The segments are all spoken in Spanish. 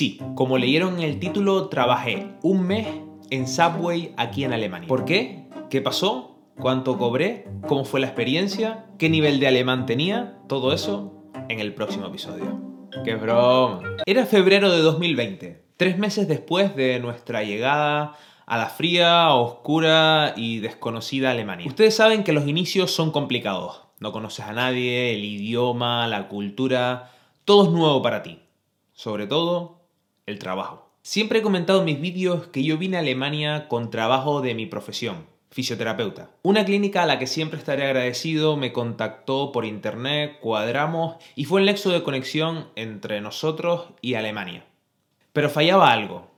sí, como leyeron en el título, trabajé un mes en Subway aquí en Alemania. ¿Por qué? ¿Qué pasó? ¿Cuánto cobré? ¿Cómo fue la experiencia? ¿Qué nivel de alemán tenía? Todo eso en el próximo episodio. ¡Qué broma! Era febrero de 2020, tres meses después de nuestra llegada a la fría, oscura y desconocida Alemania. Ustedes saben que los inicios son complicados. No conoces a nadie, el idioma, la cultura, todo es nuevo para ti. Sobre todo, el trabajo. Siempre he comentado en mis vídeos que yo vine a Alemania con trabajo de mi profesión, fisioterapeuta. Una clínica a la que siempre estaré agradecido me contactó por internet, cuadramos y fue el nexo de conexión entre nosotros y Alemania. Pero fallaba algo,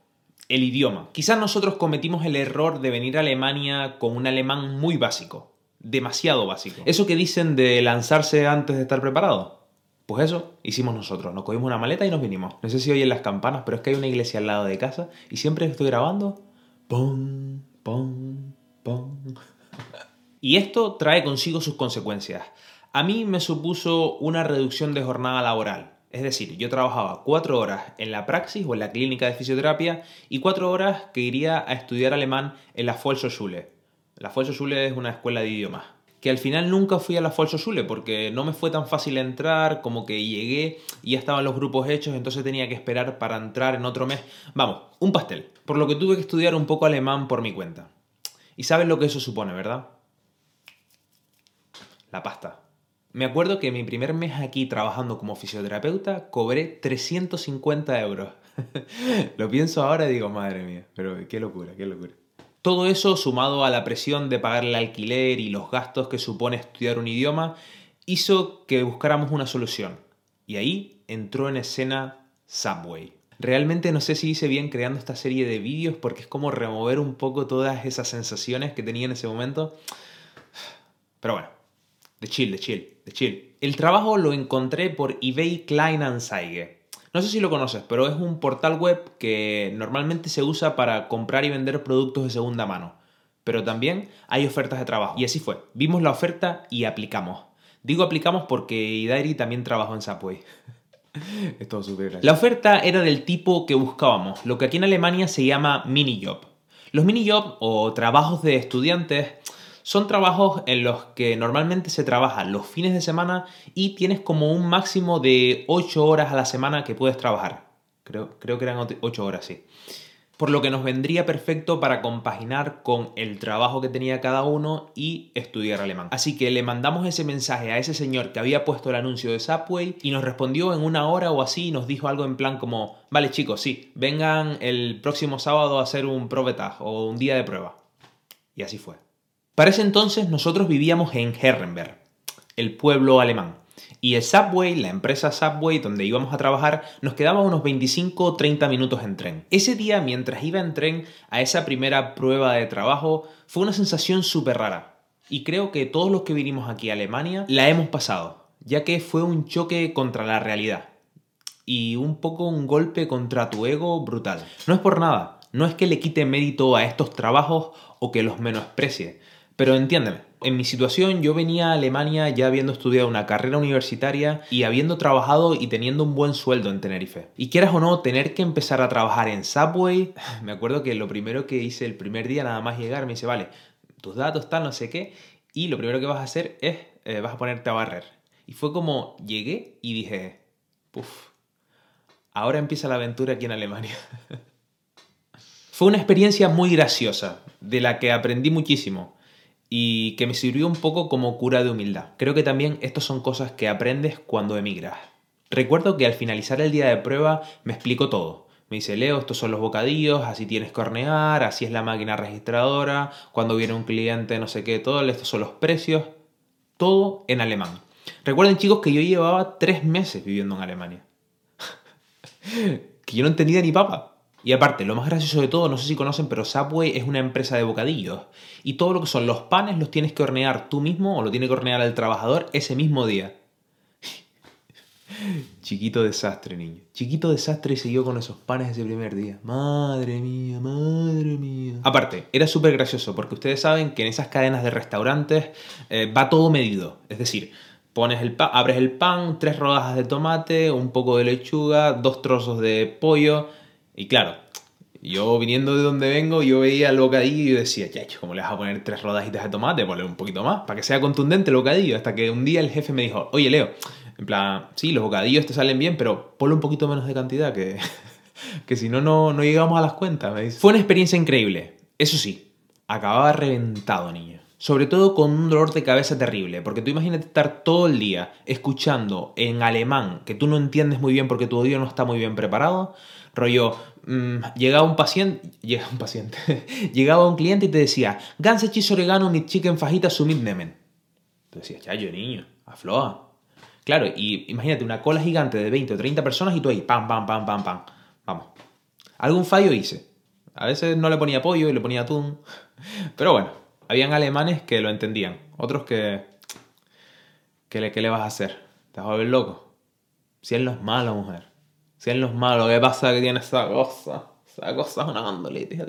el idioma. Quizás nosotros cometimos el error de venir a Alemania con un alemán muy básico, demasiado básico. Eso que dicen de lanzarse antes de estar preparado. Pues eso hicimos nosotros, nos cogimos una maleta y nos vinimos. No sé si oyen las campanas, pero es que hay una iglesia al lado de casa y siempre estoy grabando. ¡Pum! ¡Pum! ¡Pum! y esto trae consigo sus consecuencias. A mí me supuso una reducción de jornada laboral. Es decir, yo trabajaba cuatro horas en la praxis o en la clínica de fisioterapia y cuatro horas que iría a estudiar alemán en la Volkshochschule. La Volkshochschule es una escuela de idiomas que al final nunca fui a la Volkshochschule porque no me fue tan fácil entrar, como que llegué y ya estaban los grupos hechos, entonces tenía que esperar para entrar en otro mes. Vamos, un pastel. Por lo que tuve que estudiar un poco alemán por mi cuenta. Y sabes lo que eso supone, ¿verdad? La pasta. Me acuerdo que mi primer mes aquí trabajando como fisioterapeuta cobré 350 euros. lo pienso ahora y digo, madre mía, pero qué locura, qué locura. Todo eso, sumado a la presión de pagar el alquiler y los gastos que supone estudiar un idioma, hizo que buscáramos una solución. Y ahí entró en escena Subway. Realmente no sé si hice bien creando esta serie de vídeos porque es como remover un poco todas esas sensaciones que tenía en ese momento. Pero bueno, de chill, de chill, de chill. El trabajo lo encontré por eBay Kleinanzeigen no sé si lo conoces, pero es un portal web que normalmente se usa para comprar y vender productos de segunda mano. Pero también hay ofertas de trabajo. Y así fue. Vimos la oferta y aplicamos. Digo aplicamos porque Idairi también trabajó en Subway. es todo súper La oferta era del tipo que buscábamos, lo que aquí en Alemania se llama mini job. Los mini job o trabajos de estudiantes son trabajos en los que normalmente se trabaja los fines de semana y tienes como un máximo de 8 horas a la semana que puedes trabajar. Creo, creo que eran 8 horas, sí. Por lo que nos vendría perfecto para compaginar con el trabajo que tenía cada uno y estudiar alemán. Así que le mandamos ese mensaje a ese señor que había puesto el anuncio de Subway y nos respondió en una hora o así y nos dijo algo en plan como, vale chicos, sí, vengan el próximo sábado a hacer un provetag o un día de prueba. Y así fue. Para ese entonces nosotros vivíamos en Herrenberg, el pueblo alemán. Y el Subway, la empresa Subway donde íbamos a trabajar, nos quedaba unos 25 o 30 minutos en tren. Ese día, mientras iba en tren a esa primera prueba de trabajo, fue una sensación súper rara. Y creo que todos los que vinimos aquí a Alemania la hemos pasado, ya que fue un choque contra la realidad. Y un poco un golpe contra tu ego brutal. No es por nada, no es que le quite mérito a estos trabajos o que los menosprecie, pero entiéndeme, en mi situación yo venía a Alemania ya habiendo estudiado una carrera universitaria y habiendo trabajado y teniendo un buen sueldo en Tenerife. Y quieras o no, tener que empezar a trabajar en Subway, me acuerdo que lo primero que hice el primer día nada más llegar me dice, vale, tus datos tal, no sé qué, y lo primero que vas a hacer es, eh, vas a ponerte a barrer. Y fue como llegué y dije, puff, ahora empieza la aventura aquí en Alemania. Fue una experiencia muy graciosa, de la que aprendí muchísimo y que me sirvió un poco como cura de humildad. Creo que también estas son cosas que aprendes cuando emigras. Recuerdo que al finalizar el día de prueba me explicó todo. Me dice, Leo, estos son los bocadillos, así tienes que hornear, así es la máquina registradora, cuando viene un cliente, no sé qué, todo, estos son los precios, todo en alemán. Recuerden chicos que yo llevaba tres meses viviendo en Alemania. que yo no entendía ni papa. Y aparte, lo más gracioso de todo, no sé si conocen, pero Subway es una empresa de bocadillos. Y todo lo que son los panes los tienes que hornear tú mismo o lo tiene que hornear el trabajador ese mismo día. Chiquito desastre, niño. Chiquito desastre y siguió con esos panes ese primer día. Madre mía, madre mía. Aparte, era súper gracioso porque ustedes saben que en esas cadenas de restaurantes eh, va todo medido. Es decir, pones el abres el pan, tres rodajas de tomate, un poco de lechuga, dos trozos de pollo. Y claro, yo viniendo de donde vengo, yo veía el bocadillo y decía, ya, ¿cómo le vas a poner tres rodajitas de tomate? Ponle un poquito más, para que sea contundente el bocadillo. Hasta que un día el jefe me dijo, oye Leo, en plan, sí, los bocadillos te salen bien, pero ponle un poquito menos de cantidad, que, que si no, no llegamos a las cuentas. Fue una experiencia increíble. Eso sí, acababa reventado, niño. Sobre todo con un dolor de cabeza terrible, porque tú imagínate estar todo el día escuchando en alemán, que tú no entiendes muy bien porque tu oído no está muy bien preparado, rollo, mmm, llegaba un paciente, llega un paciente, llegaba un cliente y te decía, ganse cheese oregano ni chicken fajita sumit nemen. Tú decías, chayo, niño, afloa. Claro, y imagínate una cola gigante de 20 o 30 personas y tú ahí, pam, pam, pam, pam, pam. Vamos. Algún fallo hice. A veces no le ponía pollo y le ponía atún. Pero bueno, habían alemanes que lo entendían. Otros que... ¿Qué le, qué le vas a hacer? ¿Te vas a volver loco? Si es malo, mujer. Si es malo, ¿qué pasa que tiene esa cosa? Esa cosa es una bandolitis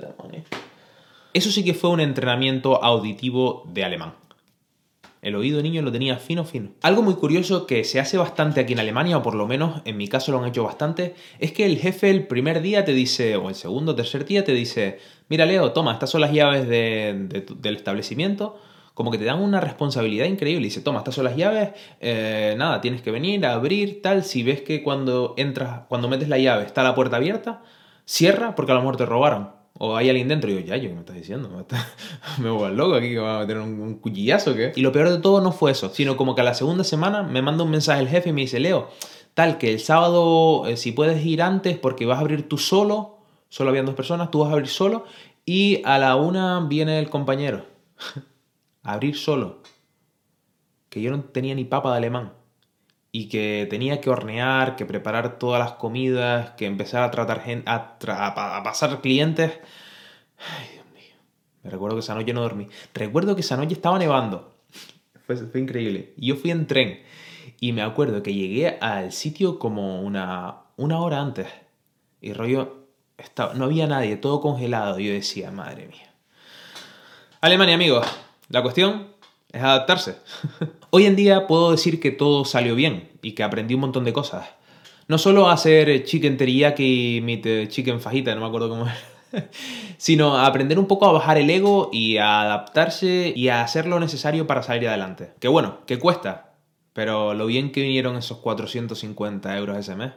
Eso sí que fue un entrenamiento auditivo de alemán. El oído niño lo tenía fino, fino. Algo muy curioso que se hace bastante aquí en Alemania, o por lo menos en mi caso lo han hecho bastante, es que el jefe el primer día te dice, o el segundo o tercer día te dice, mira Leo, toma, estas son las llaves del establecimiento, como que te dan una responsabilidad increíble. Dice, toma, estas son las llaves, eh, nada, tienes que venir a abrir, tal. Si ves que cuando entras, cuando metes la llave está la puerta abierta, cierra porque a lo mejor te robaron. O hay alguien dentro y yo, ya, yo, ¿qué me estás diciendo? Me, voy al loco aquí que va a meter un, un cuchillazo, ¿qué? Y lo peor de todo no fue eso, sino como que a la segunda semana me manda un mensaje el jefe y me dice, Leo, tal que el sábado, eh, si puedes ir antes porque vas a abrir tú solo, solo habían dos personas, tú vas a abrir solo, y a la una viene el compañero. abrir solo. Que yo no tenía ni papa de alemán y que tenía que hornear, que preparar todas las comidas, que empezar a tratar gente, a, pasar clientes. Ay, Dios mío. Me recuerdo que esa noche no dormí. Recuerdo que esa noche estaba nevando. Fue, fue increíble. Yo fui en tren y me acuerdo que llegué al sitio como una, una hora antes. Y rollo, estaba, no había nadie, todo congelado. Yo decía, madre mía. Alemania, amigos. La cuestión es adaptarse. Hoy en día puedo decir que todo salió bien y que aprendí un montón de cosas. No solo a hacer chicken teriyaki, meat eh, chicken fajita, no me acuerdo cómo era, sino aprender un poco a bajar el ego y a adaptarse y a hacer lo necesario para salir adelante. Que bueno, que cuesta, pero lo bien que vinieron esos 450 euros ese mes.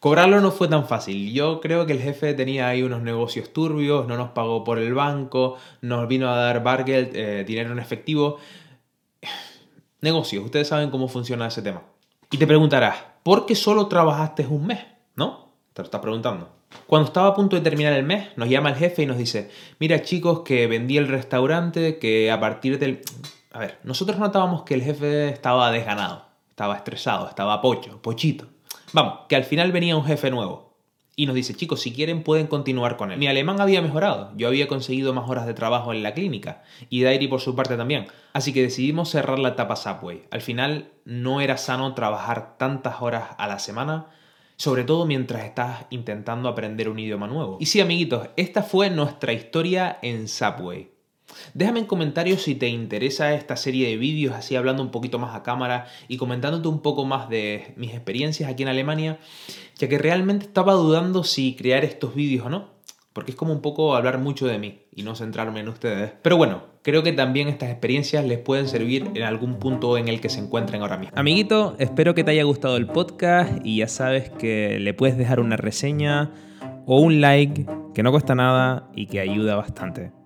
Cobrarlo no fue tan fácil. Yo creo que el jefe tenía ahí unos negocios turbios, no nos pagó por el banco, nos vino a dar Bargeld eh, dinero en efectivo. Negocios, ustedes saben cómo funciona ese tema. Y te preguntarás, ¿por qué solo trabajaste un mes? ¿No? Te lo estás preguntando. Cuando estaba a punto de terminar el mes, nos llama el jefe y nos dice, mira chicos, que vendí el restaurante, que a partir del... A ver, nosotros notábamos que el jefe estaba desganado, estaba estresado, estaba pocho, pochito. Vamos, que al final venía un jefe nuevo. Y nos dice, chicos, si quieren pueden continuar con él. Mi alemán había mejorado, yo había conseguido más horas de trabajo en la clínica, y Dairi por su parte también. Así que decidimos cerrar la etapa Subway. Al final no era sano trabajar tantas horas a la semana, sobre todo mientras estás intentando aprender un idioma nuevo. Y sí, amiguitos, esta fue nuestra historia en Subway. Déjame en comentarios si te interesa esta serie de vídeos, así hablando un poquito más a cámara y comentándote un poco más de mis experiencias aquí en Alemania, ya que realmente estaba dudando si crear estos vídeos o no, porque es como un poco hablar mucho de mí y no centrarme en ustedes. Pero bueno, creo que también estas experiencias les pueden servir en algún punto en el que se encuentren ahora mismo. Amiguito, espero que te haya gustado el podcast y ya sabes que le puedes dejar una reseña o un like que no cuesta nada y que ayuda bastante.